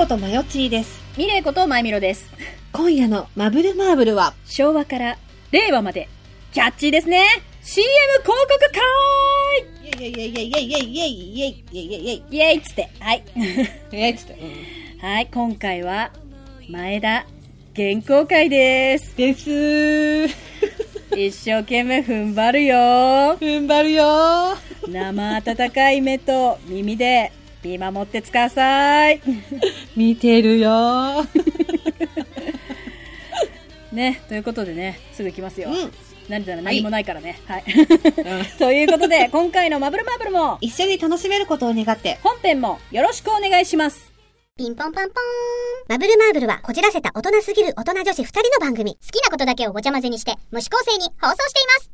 ことまよちーです。ミレイことマイミロです。今夜のマブルマーブルは、昭和から令和まで、キャッチーですね !CM 広告会イェイイェイイェイイェイイェイイェイイェイイェイイェイイェイっつって、はい。イェイつって。はい、今回は、前田原稿会です。ですー。一生懸命踏ん張るよ踏ん張るよー。生温かい目と耳で見守ってください。見てるよー。ね、ということでね、すぐ行きますよ。うん何だら何もないからね。はい。うん ということで、今回のマブルマブルも、一緒に楽しめることを願って、本編もよろしくお願いします。ピンポンパンポーン。マブルマーブルはこじらせた大人すぎる大人女子二人の番組。好きなことだけをごちゃ混ぜにして、無視構成に放送しています。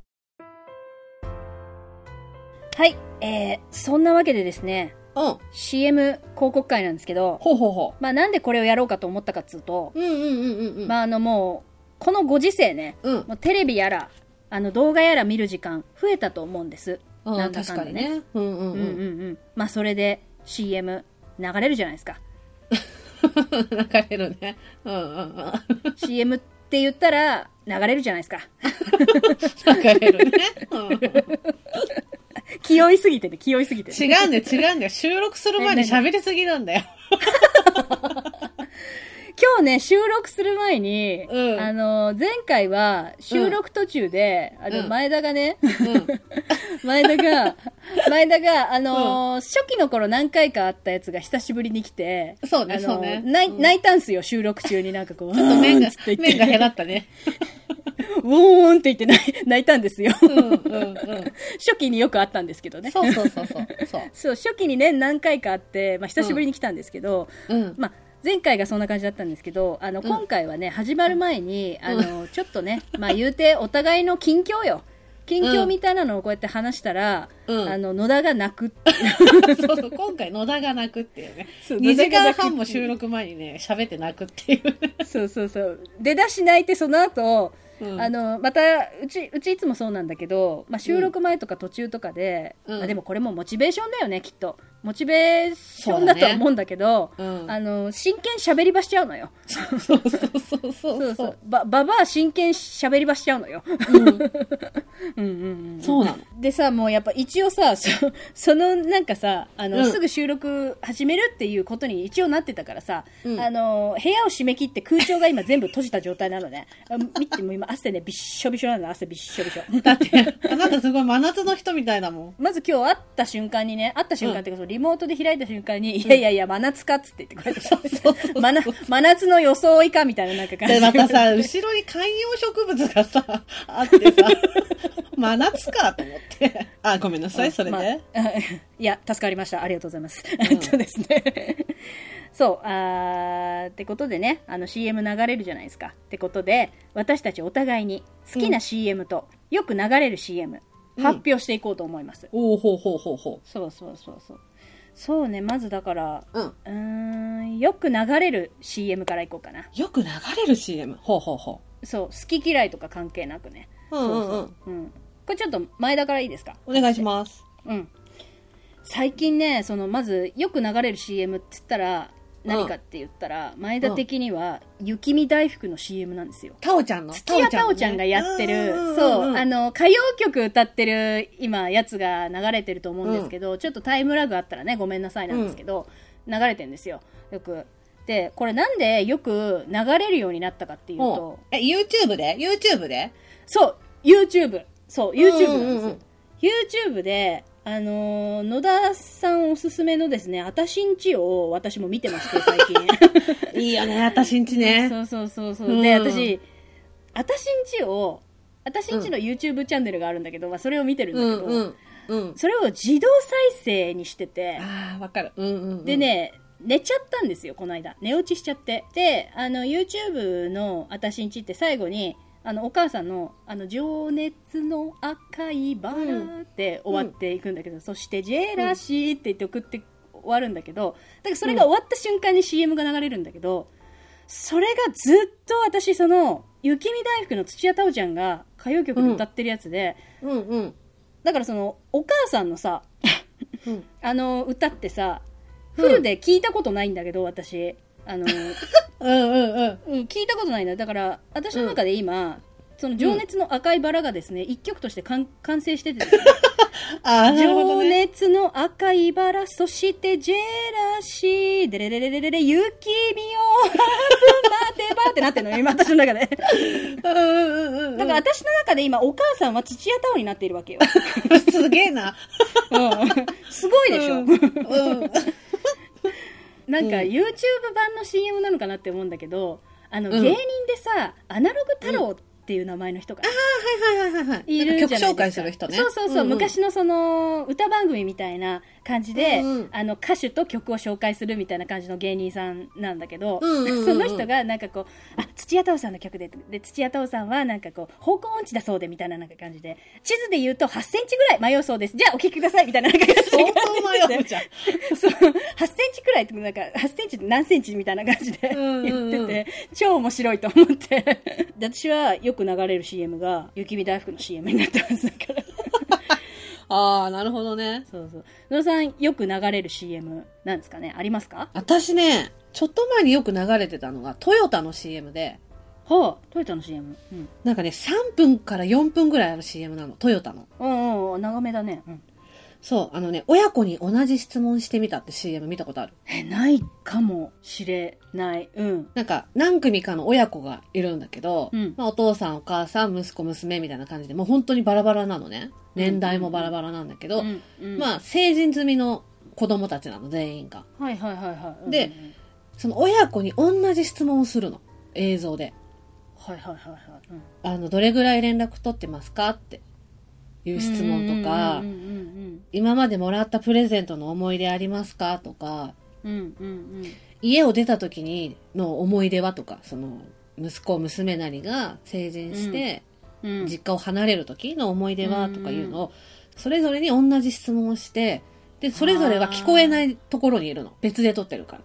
はい、えー、そんなわけでですね、うん。CM 広告会なんですけど、ほうほうほまあなんでこれをやろうかと思ったかっつうと、う。うんうんうんうんうん。まああのもう、このご時世ね、うん。もうテレビやら、あの動画やら見る時間増えたと思うんです。うんなんだかんだ確かにね。うんうんうん。うんうんうん。まあそれで CM 流れるじゃないですか。流れるね。うんうんうん。CM って言ったら流れるじゃないですか。流れるね。うん気負いすぎてね、気負いすぎてね、違うんだよ、違うんだよ。収録する前に喋りすぎなんだよ。今日ね、収録する前に、うんあの、前回は収録途中で、あの、うん前田がね、うん。前田が、前田が、あのー初期の頃何回かあったやつが久しぶりに来て、そうねあのーそうね泣いたんすよ、収録中になんかこう、ちょっと麺がうーんつって、言麺が減ったね。ウォーンって言って泣い泣いたんですよ。うんうんうん。初期によくあったんですけどね。そうそうそうそう。そう。初期にね、何回かあって、まあ、久しぶりに来たんですけど、うん。まあ、前回がそんな感じだったんですけど、あの、うん今回はね、始まる前に、あの、ちょっとね、まあ、言うて、お互いの近況よ。近況みたいなのをこうやって話したら、うんあの、野田が泣く。そうそう、今回野田が泣くっていうね。そう2時間半も収録前にね、喋って泣くっていうね。そうそうそう。出だし泣いて、その後、うんあの、また、うち、うちいつもそうなんだけど、まあ、収録前とか途中とかで、うんまあ、でもこれもモチベーションだよね、きっと。モチベーションだとは思うんだけど、うんあの、真剣喋り場しちゃうのよ。そうそうそうそうそうそう。ば、ばばあ真剣喋り場しちゃうのよ。うん。うんうんうん。そうなの。でさ、もうやっぱ一応さ、そそのなんかさ、あの、うんすぐ収録始めるっていうことに一応なってたからさ、うんあの、部屋を閉め切って空調が今全部閉じた状態なのね。あ 見ても今汗ね、びっしょびしょなの、汗びっしょびしょ。だって、あなたすごい真夏の人みたいだもん。まず今日会った瞬間にね、会った瞬間っていうか、そのリモートで開いた瞬間に、いやいやいや、真夏かっつって言ってこうやってさ、真夏真夏の装いかみたいななんか感じで、またさ、後ろに観葉植物がさ、あってさ、真夏かと思って。あ、ごめんなさい、それで。ま あいや、助かりました。ありがとうございます。えっとですね。そう、あーってことでね、あの CM 流れるじゃないですか。ってことで、私たちお互いに好きな CM と、よく流れる CM、うん発表していこうと思います。おおほうほうほうほそうそうそうそう。そうね、まずだから、う。うん。うーん、よく流れる CM からいこうかな。よく流れる CM。ほうほうほそう、好き嫌いとか関係なくね。う。うんうんうん。そうそううん。これちょっと前田からいいですか？お願いします。うん。最近ね、その、まず、よく流れる CM って言ったら、何かって言ったら、前田的には、雪見大福の CM なんですよ。タオちゃんの？土屋太鳳ちゃんがやってる、そう、あの、の、歌謡曲歌ってる、今、やつが流れてると思うんですけど、ちょっとタイムラグあったらね、ごめんなさいなんですけど、流れてんですよ。よく。で、これなんでよく流れるようになったかっていうとえ、YouTube で ?YouTube で？そう、YouTube。そう、YouTube なんですよ。うんうんうん YouTube で、あのー野田さんおすすめのですね、あたしんちを私も見てまして、最近。いいよね、私んちね。そうそうそうそう。うんで、私、あたしんちを、あたしんちの YouTube チャンネルがあるんだけど、まあ、それを見てるんだけど、うんうん。うん。それを自動再生にしてて、ああ、わかる。うんうんうん。で、ね、寝ちゃったんですよ、この間。寝落ちしちゃって。で、あの、YouTube のあたしんちって最後に、あの、お母さんの、あの、情熱の赤いバラって終わっていくんだけど、そして、ジェラシーって言って送って終わるんだけど、だからそれが終わった瞬間に CM が流れるんだけど、それがずっと私、その、雪見大福の土屋太鳳ちゃんが歌謡曲で歌ってるやつで、うんうん。だからその、お母さんのさ、うん あの歌ってさ、フルで聞いたことないんだけど、私。あの、うんうんうん。うん、聞いたことないな。だから、私の中で今、その情熱の赤いバラがですね、一曲として完完成しててですね、ああ、なるほど情ね。熱の赤いバラ、そしてジェラシー、デレレレレレレ、雪見よ、ハープ待てばってなってるのよ、今 私の中で。うんうんうんうん。だから私の中で今、お母さんは土屋太鳳になっているわけよ。すげえな。うん。すごいでしょ。うん。うん。なんかうん YouTube 版の CM なのかなって思うんだけど、あの、うん芸人でさ、アナログ太郎っていう名前の人がはいはいはいはいはい。いるんじゃないですか。曲紹介する人ね。そうそうそう、んん昔のその、歌番組みたいな感じで、うんうんあの、歌手と曲を紹介するみたいな感じの芸人さんなんだけど、うんうんうんうん その人がなんかこう、あ、土屋太鳳さんの曲で、で、土屋太鳳さんはなんかこう、方向音痴だそうでみたいななんか感じで、地図で言うと8センチぐらい迷うそうです。じゃあお聞きくださいみたいななんか感じで相当迷うじゃん。そう、8センチくらいって、なんか、8センチって何センチみたいな感じでうんうんうん言ってて、超面白いと思って。で私はよく流れる CM が、雪見大福の CM になってますだから。ああ、なるほどね。そうそう。野田さん、よく流れる CM なんですかね？ありますか？私ね、ちょっと前によく流れてたのが、トヨタの CM で、はあ、トヨタの CM。うん。なんかね、3分から4分ぐらいある CM なの、トヨタの。うんうん、長めだね。うん。そう、あのね、親子に同じ質問してみたって CM 見たことある？え、ないかもしれない。うん。なんか、何組かの親子がいるんだけど、うんまあ、お父さん、お母さん、息子、娘みたいな感じで、もう本当にバラバラなのね。年代もバラバラなんだけど、うんうん、まあ、成人済みの子供たちなの、全員が。はいはいはいはい。でうんうんその親子に同じ質問をするの。映像で。はいはいはいはい。うんあの、どれぐらい連絡取ってますか？っていう質問とかうん、うん今までもらったプレゼントの思い出ありますか？とか、うんうん。うん。家を出た時にの思い出は？とか、その、息子、娘なりが成人して、うん実家を離れる時の思い出は？とかいうのを、それぞれに同じ質問をして、で、それぞれが聞こえないところにいるの。別で撮ってるから。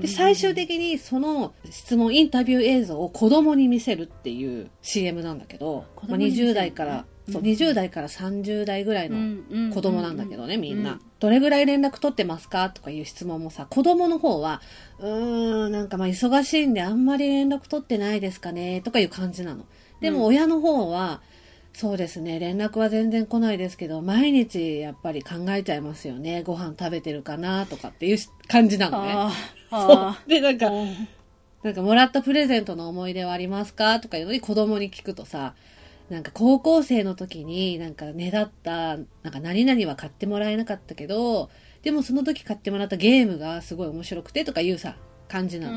で、最終的にその質問、インタビュー映像を子供に見せるっていう CM なんだけど、まあ、子供に見せる20代から、20代から30代ぐらいの子供なんだけどね、みんな。うんどれぐらい連絡取ってますかとかいう質問もさ、子供の方は、うーん、なんかまあ忙しいんであんまり連絡取ってないですかねとかいう感じなの。でも親の方は、そうですね、連絡は全然来ないですけど、毎日やっぱり考えちゃいますよね。ご飯食べてるかなとかっていう感じなのね。そう。で、なんか、うんなんかもらったプレゼントの思い出はありますかとかいうのに子供に聞くとさ、なんか高校生の時になんかねだった、なんか何々は買ってもらえなかったけど、でもその時買ってもらったゲームがすごい面白くてとかいうさ、感じなの。う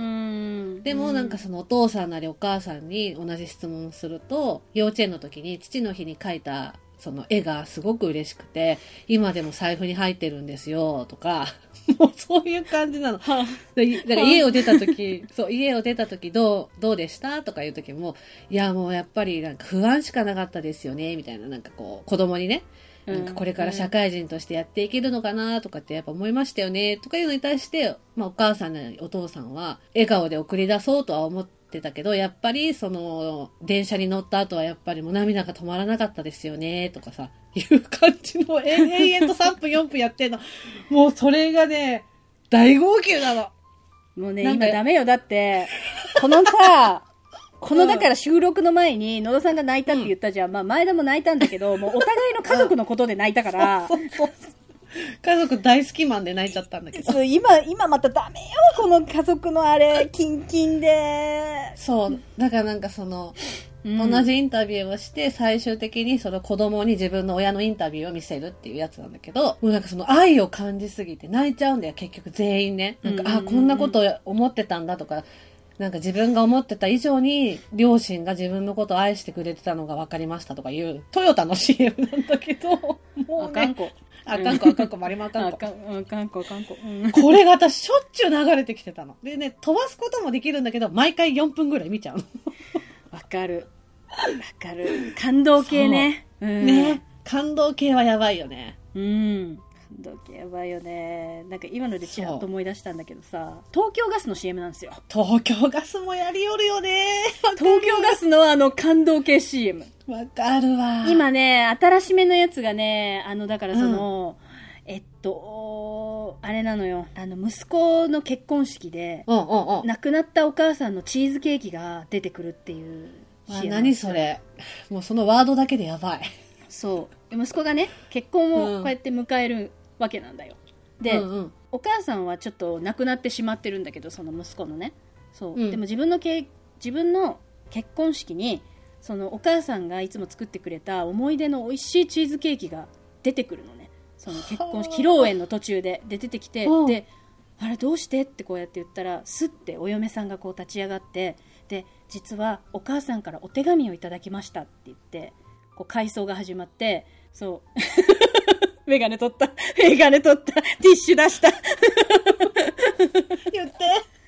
ん。でもなんかそのお父さんなりお母さんに同じ質問をすると、幼稚園の時に父の日に描いたその絵がすごく嬉しくて、今でも財布に入ってるんですよとか、もうそういう感じなの。だから家を出た時、そう、家を出た時どう、どうでした？とかいう時も、いやもうやっぱりなんか不安しかなかったですよね、みたいな、なんかこう、子供にね、なんかこれから社会人としてやっていけるのかなとかってやっぱ思いましたよね、とかいうのに対して、まあお母さんなりお父さんは、笑顔で送り出そうとは思ってたけど、やっぱりその、電車に乗った後はやっぱりもう涙が止まらなかったですよね、とかさ、いう感じの永遠 と3分4分やってんの。もうそれがね、大号泣なの。もうね、今ダメよ。だって、このさ、このだから収録の前に野田さんが泣いたって言ったじゃん。まあ前田も泣いたんだけど、もうお互いの家族のことで泣いたから、そうそう家族大好きマンで泣いちゃったんだけど。そう今、今またダメよ、この家族のあれ、キンキンで。そう。だからなんかその、うん同じインタビューをして、最終的にその子供に自分の親のインタビューを見せるっていうやつなんだけど、もうなんかその愛を感じすぎて泣いちゃうんだよ、結局全員ね。なんか、うんうんうんあ、こんなこと思ってたんだとか、なんか自分が思ってた以上に、両親が自分のことを愛してくれてたのが分かりましたとかいう、トヨタの CM なんだけど、もうね、あかんこ。あかんこあかんこ、マリマあかんこ。あかん、あかんこ、あかんこ。うんこれが私しょっちゅう流れてきてたの。でね、飛ばすこともできるんだけど、毎回4分ぐらい見ちゃうの。わかる。わかる。感動系ね。うんね。感動系はやばいよね。うん。感動系やばいよね。なんか今のでちらっと思い出したんだけどさ、東京ガスの CM なんですよ。東京ガスもやりよるよね。東京ガスのあの感動系 CM。わかるわ。今ね、新しめのやつがね、あの、だからその、えっと、あれなのよ。あの、息子の結婚式で、うんうんうん。亡くなったお母さんのチーズケーキが出てくるっていう何それ。もうそのワードだけでやばい。そう。息子がね、結婚うんをこうやって迎えるわけなんだよ。で、うんうんお母さんはちょっと亡くなってしまってるんだけどその息子のねそう、うんでも自分のけ自分の結婚式にそのお母さんがいつも作ってくれた思い出の美味しいチーズケーキが出てくるのねその結婚披露宴の途中でで出てきてうん。であれどうしてってこうやって言ったらすってお嫁さんがこう立ち上がってで実はお母さんからお手紙をいただきましたって言ってこう回想が始まってそう。メガネ取った。メガネ取った。ティッシュ出した。言って。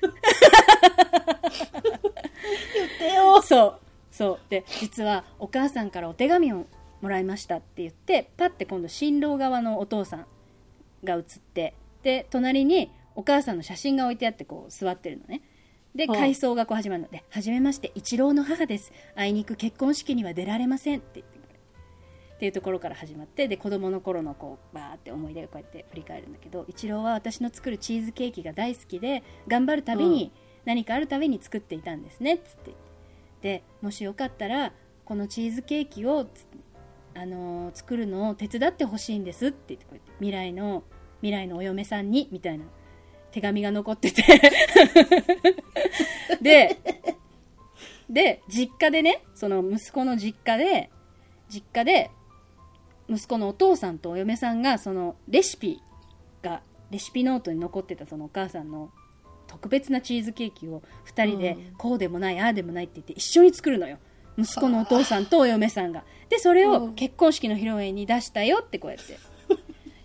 言ってよ。そう。そう。で実はお母さんからお手紙をもらいましたって言ってパッて今度新郎側のお父さんが写ってで隣にお母さんの写真が置いてあってこう座ってるのね。ではい回想がこう始まるの。で「はじめまして一郎の母です。あいにく結婚式には出られません」って言ってくれる。っていうところから始まってで子供の頃のこうバーって思い出をこうやって振り返るんだけど一郎は私の作るチーズケーキが大好きで頑張るたびに何かあるたびに作っていたんですねっつってでもしよかったらこのチーズケーキをつあのー作るのを手伝ってほしいんですって言ってこうやって未来の未来のお嫁さんにみたいな手紙が残ってて。でで実家でねその息子の実家で実家で息子のお父さんとお嫁さんがそのレシピがレシピノートに残ってたそのお母さんの特別なチーズケーキを2人でうん。こうでもないああでもないって言って一緒に作るのよ息子のお父さんとお嫁さんが。でそれをうん。結婚式の披露宴に出したよってこうやって。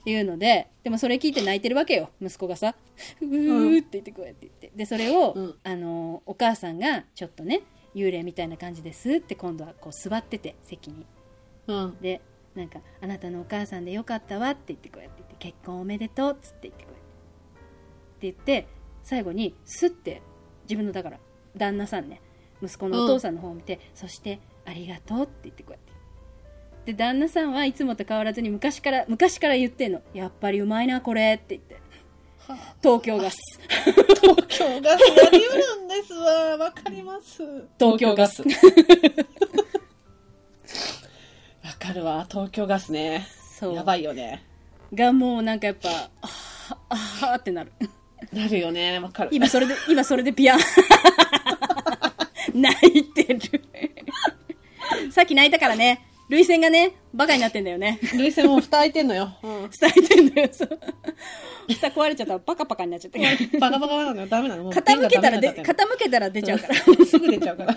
言うのででもそれ聞いて泣いてるわけよ。息子がさ「うー」って言ってこうやって言って。でそれを、うん。あのお母さんがちょっとね幽霊みたいな感じですって今度はこう座ってて席に。うん。でなんか「あなたのお母さんでよかったわ」って言ってこうやって言って「結婚おめでとう」っつって言ってこうやって。って言って最後にスッて自分のだから旦那さんね息子のお父さんの方を見て、そして「ありがとう」って言ってこうやってで旦那さんはいつもと変わらずに昔から昔から言ってんの「やっぱりうまいなこれ」って言って東京ガス東京ガスやりうるんですわ。わかります。東京ガスわかるわ。東京ガスね。そうやばいよね。がもうなんかやっぱあーあーってなるなるよね。わかる。今それで、今それでピアン。泣いてる。さっき泣いたからね、涙腺がね、バカになってんだよね。涙腺も蓋開いてんのよ。伝えてんだよ、そう。蓋壊れちゃったらパカパカになっちゃって。バカバカなのよ。ダメなの。傾けたらで、傾けたら出ちゃうから。すぐ出ちゃうから。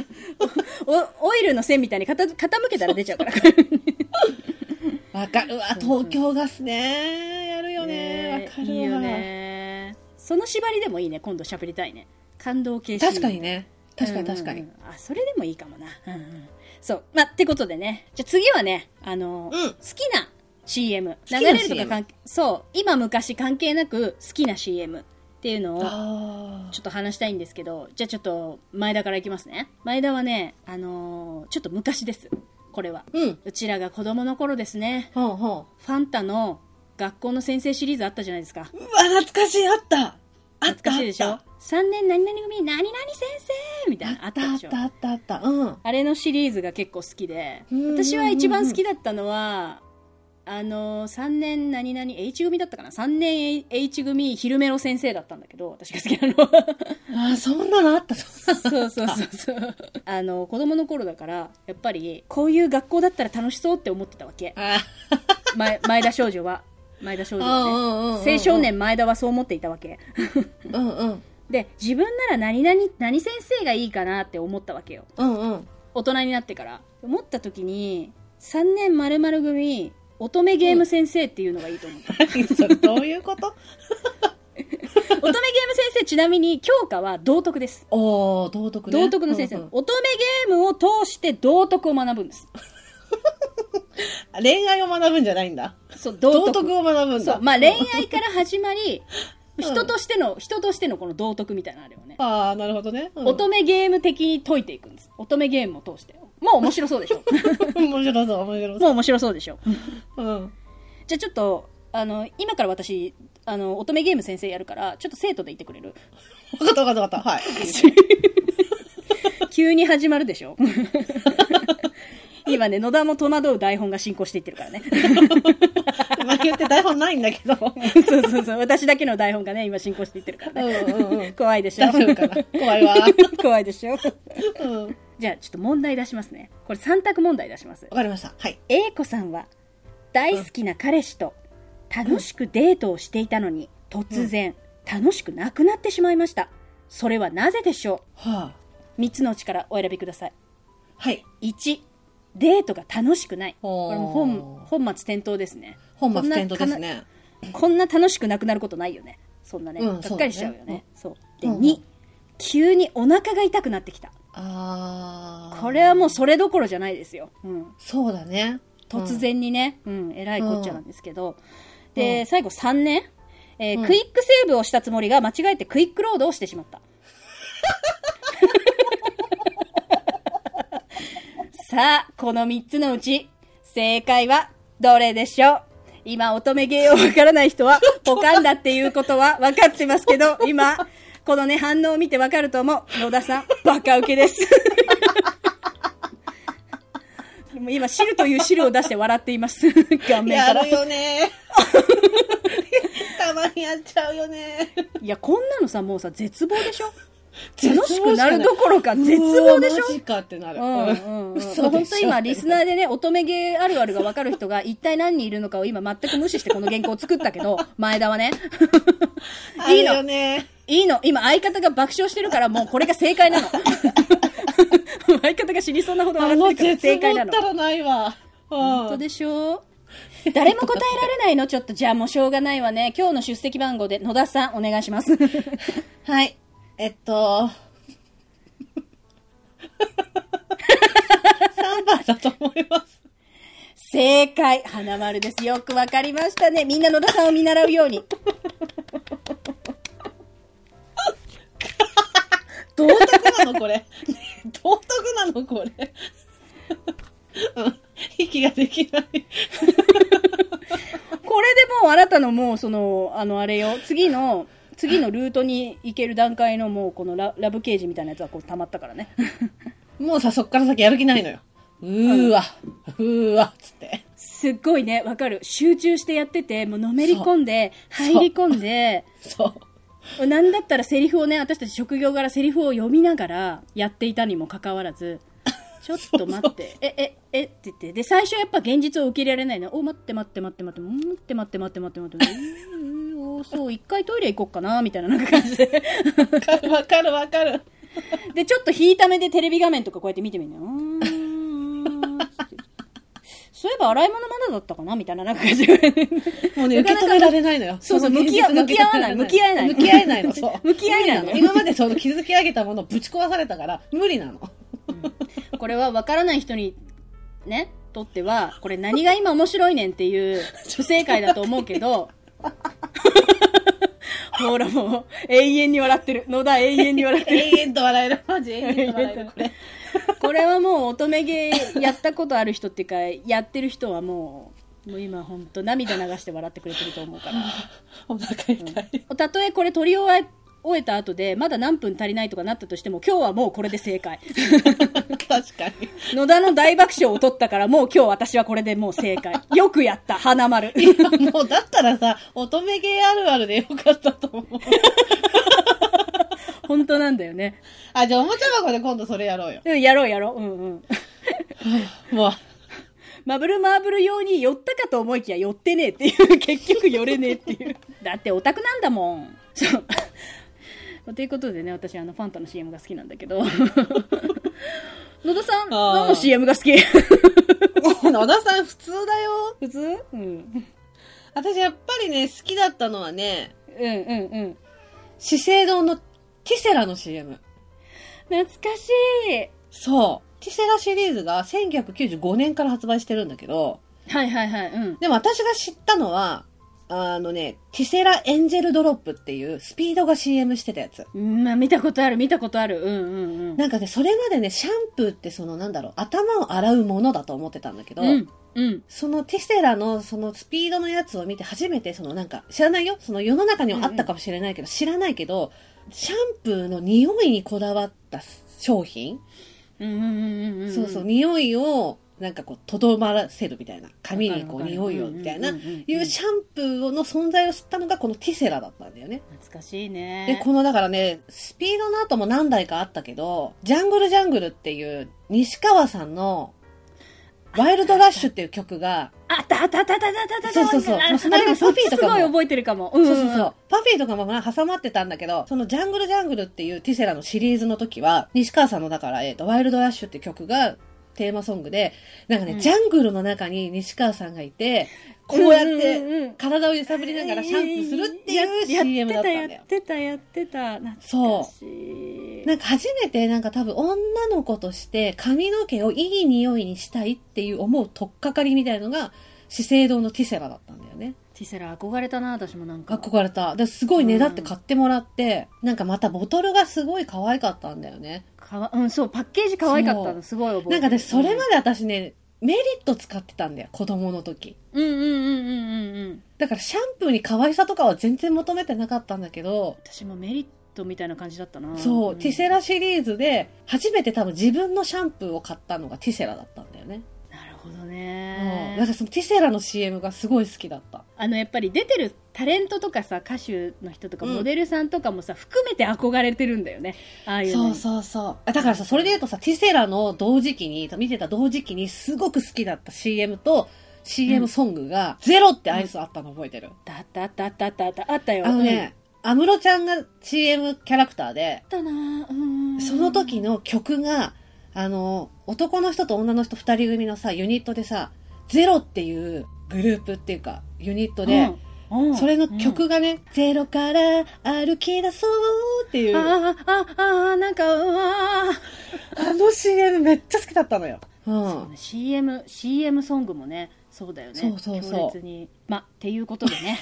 おオイルの線みたいに傾傾けたら出ちゃうから。わかるわ。東京ガスね。やるよね。わかるわ。いいよね。その縛りでもいいね、今度喋りたいね。感動系確かにね。確かに確かにうん。うん。うんあそれでもいいかもな、うんうん。そう。まあってことでね。じゃあ次はねあの、うん。好きな CM 流れるとか関係そう。今昔関係なく好きな CM っていうのをあちょっと話したいんですけどじゃあちょっと前田からいきますね。前田はねあのーちょっと昔です。これは。ーうん。うちらが子供の頃ですね。ほうほファンタの学校の先生シリーズあったじゃないですか。う。うわ、懐かしい。あった。懐かしいでしょ？あっ3年何々組何々先生みたいなのあったったでしょ？あったあったあった。うん。あれのシリーズが結構好きで、うんうんうんうん私は一番好きだったのは、あの、3年何々、H 組だったかな ?3 年 H 組、昼メロ先生だったんだけど、私が好きなのは。ああ、そんなのあった。そそうそうそうそう。あの、子供の頃だから、やっぱり、こういう学校だったら楽しそうって思ってたわけ。あ前前田少女は。前田少女。青少年前田はそう思っていたわけ。うんうん。で、自分なら何々、何先生がいいかなって思ったわけよ。うんうん。大人になってから思った時に3年まるまる組乙女ゲーム先生っていうのがいいと思った、何 それ、どういうこと？乙女ゲーム先生ちなみに教科は道徳ですおー、道徳ね。道徳の先生、うんうん乙女ゲームを通して道徳を学ぶんです 恋愛を学ぶんじゃないんだ。そう道徳を学ぶんだ。そうまあ恋愛から始まり人としての、人としてのこの道徳みたいなのあるよね、ああ、なるほどね。うん乙女ゲーム的に解いていくんです乙女ゲームを通してもう面白そうでしょ 面白そう、面白もうそう。面白そうでしょうん。じゃあちょっとあの、今から私、あの、乙女ゲーム先生やるから、ちょっと生徒でいてくれる？わかったわかったわかった。はい。急に始まるでしょ今ね、野田も戸惑う台本が進行していってるからね。今言って台本ないんだけど。そうそうそう。私だけの台本がね、今進行していってるからうんね。うんうん。怖いでしょ？怖いわ。怖いでしょ？うん。じゃあ、ちょっと問題出しますね。これ3択問題出します。わかりました。はい。A 子さんは、大好きな彼氏と楽しくデートをしていたのに、突然、楽しくなくなってしまいました。それはなぜでしょはあ。う ?3 つのうちからお選びください。はい。1、デートが楽しくない。これも本、本末転倒ですね。本末転倒ですね。こんな楽しくなくなることないよね。そんなね。うんがっかりしちゃうよね。そう,、で、うんうん2、急にお腹が痛くなってきた。ああ。これはもうそれどころじゃないですよ。うん。そうだね。突然にね、うん、えらいこっちゃなんですけど。うで、ん最後3ね、えーうんクイックセーブをしたつもりが間違えてクイックロードをしてしまった。さあ、この3つのうち、正解はどれでしょう？今、乙女芸をわからない人は、ポカンだっていうことは分かってますけど、今、このね、反応を見てわかると思う。野田さん、バカウケです。も う今、汁という汁を出して笑っています。顔面から。やるよね。たまにやっちゃうよね。いや、こんなのさ、もうさ、絶望でしょ？楽しくなるどころか絶望でしょ？マジかってなる。うんうんうん、本当今、リスナーでね、乙女芸あるあるが分かる人が一体何人いるのかを今全く無視してこの原稿を作ったけど、前田はね。いいのよね。いいの。今、相方が爆笑してるから、もうこれが正解なの。相方が死にそうなほどあ笑ってるから正解なの望った。らないわ。本当本でしょ？誰も答えられないの？ちょっと、じゃあもうしょうがないわね。今日の出席番号で野田さんお願いします。はい。えっと。3番だと思います。正解花丸です。よくわかりましたね。みんな野田さんを見習うように。道徳なのこれ。道徳なのこれ。うん。息ができない。これでもうあなたのもうその、あのあれよ、次の、次のルートに行ける段階のもうこのララブケージみたいなやつはこう溜まったからね。もうさ、そっから先やる気ないのよ。うーわ、うーわ、つって。すっごいね、わかる。集中してやってて、もうのめり込んで、そう入り込んで、そう。なんだったらセリフをね、私たち職業柄セリフを読みながらやっていたにもかかわらず、ちょっと待って、え、え、えって言って、で、最初やっぱ現実を受け入れられないの。お、待って待って待って待って、待って待って待って待って待って、うーおそう、一回トイレ行こっかな、みたいななんか感じで。わかるわかるわかる。で、ちょっと引いた目でテレビ画面とかこうやって見てみるのよ。そういえば洗い物まだだったかなみたいななんか感じで。もうね、受け止められないのよ。そうそう向き合向き合わない向き合えない向き合えないの、そう。向き合えないの今までその築き上げたものをぶち壊されたから、無理なの。これは分からない人に、ね、とっては、これ何が今面白いねんっていう不正解だと思うけど、ほらもう、永遠に笑ってる。野田永遠に笑ってる。永遠と笑える。マジ永遠と笑える。これ。これはもう乙女芸やったことある人っていうか、やってる人はもう、もう今ほんと涙流して笑ってくれてると思うから。お腹痛い。たとえこれ撮り終え終えた後で、まだ何分足りないとかなったとしても、今日はもうこれで正解。確かに。野田の大爆笑を取ったから、もう今日私はこれでもう正解。よくやった、花丸。もうだったらさ、乙女芸あるあるでよかったと思う。本当なんだよね。あ、じゃあおもちゃ箱で今度それやろうよ。うん、やろうやろう。うんうん。もう。マブルマーブル用に寄ったかと思いきや寄ってねえっていう、結局寄れねえっていう。だってオタクなんだもん。そう。ということでね、私あのファンタの CM が好きなんだけど。野田さん、何の CM が好き？野田さん普通だよ。普通？うん。私やっぱりね、好きだったのはね、うんうんうん。資生堂のティセラの CM。懐かしい。そう。ティセラシリーズが1995年から発売してるんだけど、はいはいはい。うん。でも私が知ったのは、あのね、ティセラエンジェルドロップっていうスピードが CM してたやつ。うん、まあ見たことある、見たことある。うんうんうん。なんかね、それまでね、シャンプーってそのなんだろう、頭を洗うものだと思ってたんだけど、うん、うん。そのティセラのそのスピードのやつを見て初めてそのなんか知らないよ？その世の中にはあったかもしれないけど、知らないけどシャンプーの匂いにこだわった商品、うんうんうんうんうん。そうそう匂いをなんかこうとどまらせるみたいな髪にこう匂いをみたいなうんうんうんうんいうシャンプーの存在を知ったのがこのティセラだったんだよね。懐かしいね。で、このだからね、スピードの後も何台かあったけど、ジャングルジャングルっていう西川さんのワイルドラッシュっていう曲が、あったあったあったあったあったあったそうそうそうあその間あそっちパフィーとかもすごい覚えてるかも。うんそうそうそう。パフィーとかもまあ挟まってたんだけど、そのジャングルジャングルっていうティセラのシリーズの時は、西川さんのだから、えっ、と、ワイルドラッシュっていう曲がテーマソングで、なんかね、うんジャングルの中に西川さんがいて、こうやっうんうんてうん体を揺さぶりながらシャンプーするっていう CM だったんだよや。ってた、やってた、やってた。懐かしい。なんか初めてなんか多分女の子として髪の毛をいい匂いにしたいっていう思う取っかかりみたいのが資生堂のティセラだったんだよね。ティセラ憧れたな、私もなんか。憧れた。ですごいねだって買ってもらって、なんかまたボトルがすごい可愛かったんだよね。かわうん、そう、パッケージ可愛かったの、すごい覚えてる。なんかね、それまで私ね、メリット使ってたんだよ、子供の時。うんうんうんうんうんうん。だからシャンプーに可愛さとかは全然求めてなかったんだけど、私もメリットみたいな感じだったな。そう、んティセラシリーズで初めて多分自分のシャンプーを買ったのがティセラだったんだよね。ほどうん。ね。だからそのティセラの CM がすごい好きだった。あのやっぱり出てるタレントとかさ歌手の人とかうん。モデルさんとかもさ、含めて憧れてるんだよね。ああいうそうそうそう。あだからさ、それで言うとさ、ティセラの同時期に、見てた同時期にすごく好きだった CM と CM ソングが、ゼロってアイスあったの覚えてる、あったあったあったあったあったあったよあのね、安室ちゃんが CM キャラクターで、うんあったなうん。その時の曲が、あの、男の人と女の人二人組のさ、ユニットでさ、ゼロっていうグループっていうか、ユニットで、うんうんそれの曲がね、ゼロから歩き出そうっていう、あああああなんかうわあの CM めっちゃ好きだったのよ。うん。ー CM CM ソングもねそうだよね。そうそうそう。強烈に。まっていうことでね。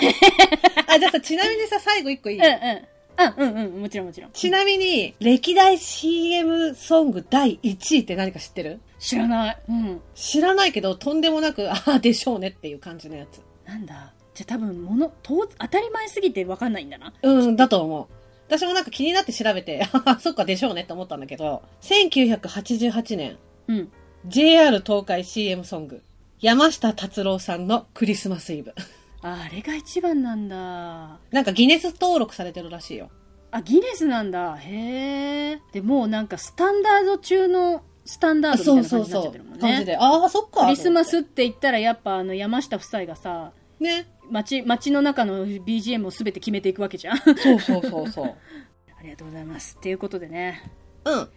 あ、じゃあさ、ちなみにさ、最後一個いい、うんうんあうんうんもちろんもちろん。ちなみに、歴代 CM ソング第1位って何か知ってる？知らない。うん。知らないけど、とんでもなく、ああ、でしょうねっていう感じのやつ。なんだ。じゃあ多分ものと当たり前すぎて分かんないんだな。うん、だと思う。私もなんか気になって調べて、あそっかでしょうねって思ったんだけど、1988年、うん。JR 東海 CM ソング、山下達郎さんのクリスマスイブ。ああれが一番なんだ。なんかギネス登録されてるらしいよ。あギネスなんだ。へえ。でもうなんかスタンダード中のスタンダードみたいな感じになっちゃってるもんね。感じで。ああ、そっか。クリスマスって言ったらやっぱあの山下夫妻がさね。街街の中の BGM を全て決めていくわけじゃん。あそうそうそうそう。りがとうございます。っていうことでね。うん。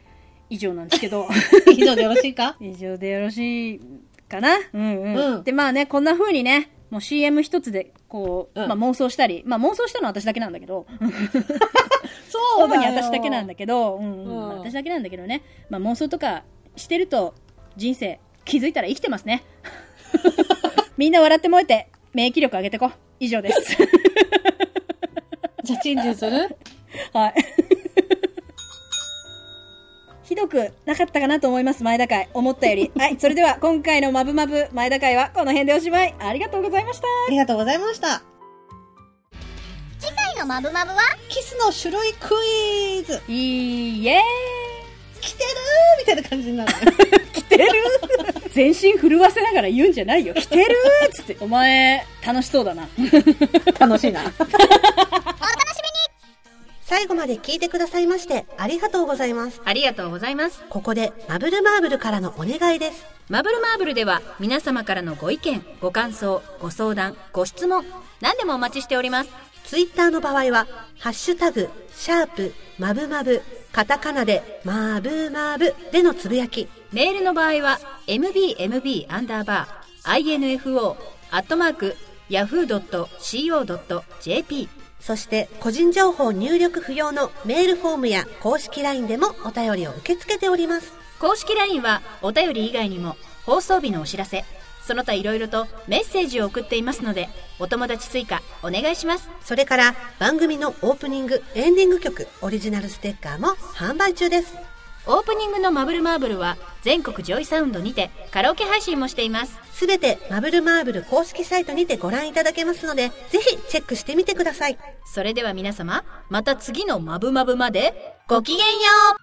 以上なんですけど。以上でよろしいか？以上でよろしいかな？うんうん、うん。でまあねこんな風にねもう CM 一つでこう、うん。まあ、妄想したり、まあ、妄想したのは私だけなんだけど。そう主に私だけなんだけど、うん。うん。うんまあ私だけなんだけどね、まあ、妄想とかしてると人生気づいたら生きてますね。みんな笑って燃えて免疫力上げてこ。以上です。じゃあ、チンジンする？はいくなかったかなと思います前田会。思ったより。はいそれでは今回の「まぶまぶ前田会」はこの辺でおしまい。ありがとうございました。ありがとうございました。次回のマブマブはキスの種類クイズ。いいえ来てるーみたいな感じになる。来てる全身震わせながら言うんじゃないよ。来てるっつって。お前楽しそうだな。楽しいな。最後まで聞いてくださいましてありがとうございます。ありがとうございます。ここでマブルマーブルからのお願いです。マブルマーブルでは皆様からのご意見、ご感想、ご相談、ご質問、何でもお待ちしております。ツイッターの場合は、ハッシュタグ、シャープ、マブマブ、カタカナで、マブマブでのつぶやき。メールの場合は mbmb アンダーバー info アットマーク yahoo.co.jp そして、個人情報入力不要のメールフォームや公式 LINE でもお便りを受け付けております。公式 LINE はお便り以外にも放送日のお知らせ、その他いろいろとメッセージを送っていますのでお友達追加お願いしますそれから番組のオープニング、エンディング曲、オリジナルステッカーも販売中です。オープニングのマブルマーブルは全国ジョイサウンドにてカラオケ配信もしていますすべてマブルマーブル公式サイトにてご覧いただけますので、ぜひチェックしてみてください。それでは皆様また次のマブマブまでごきげんよう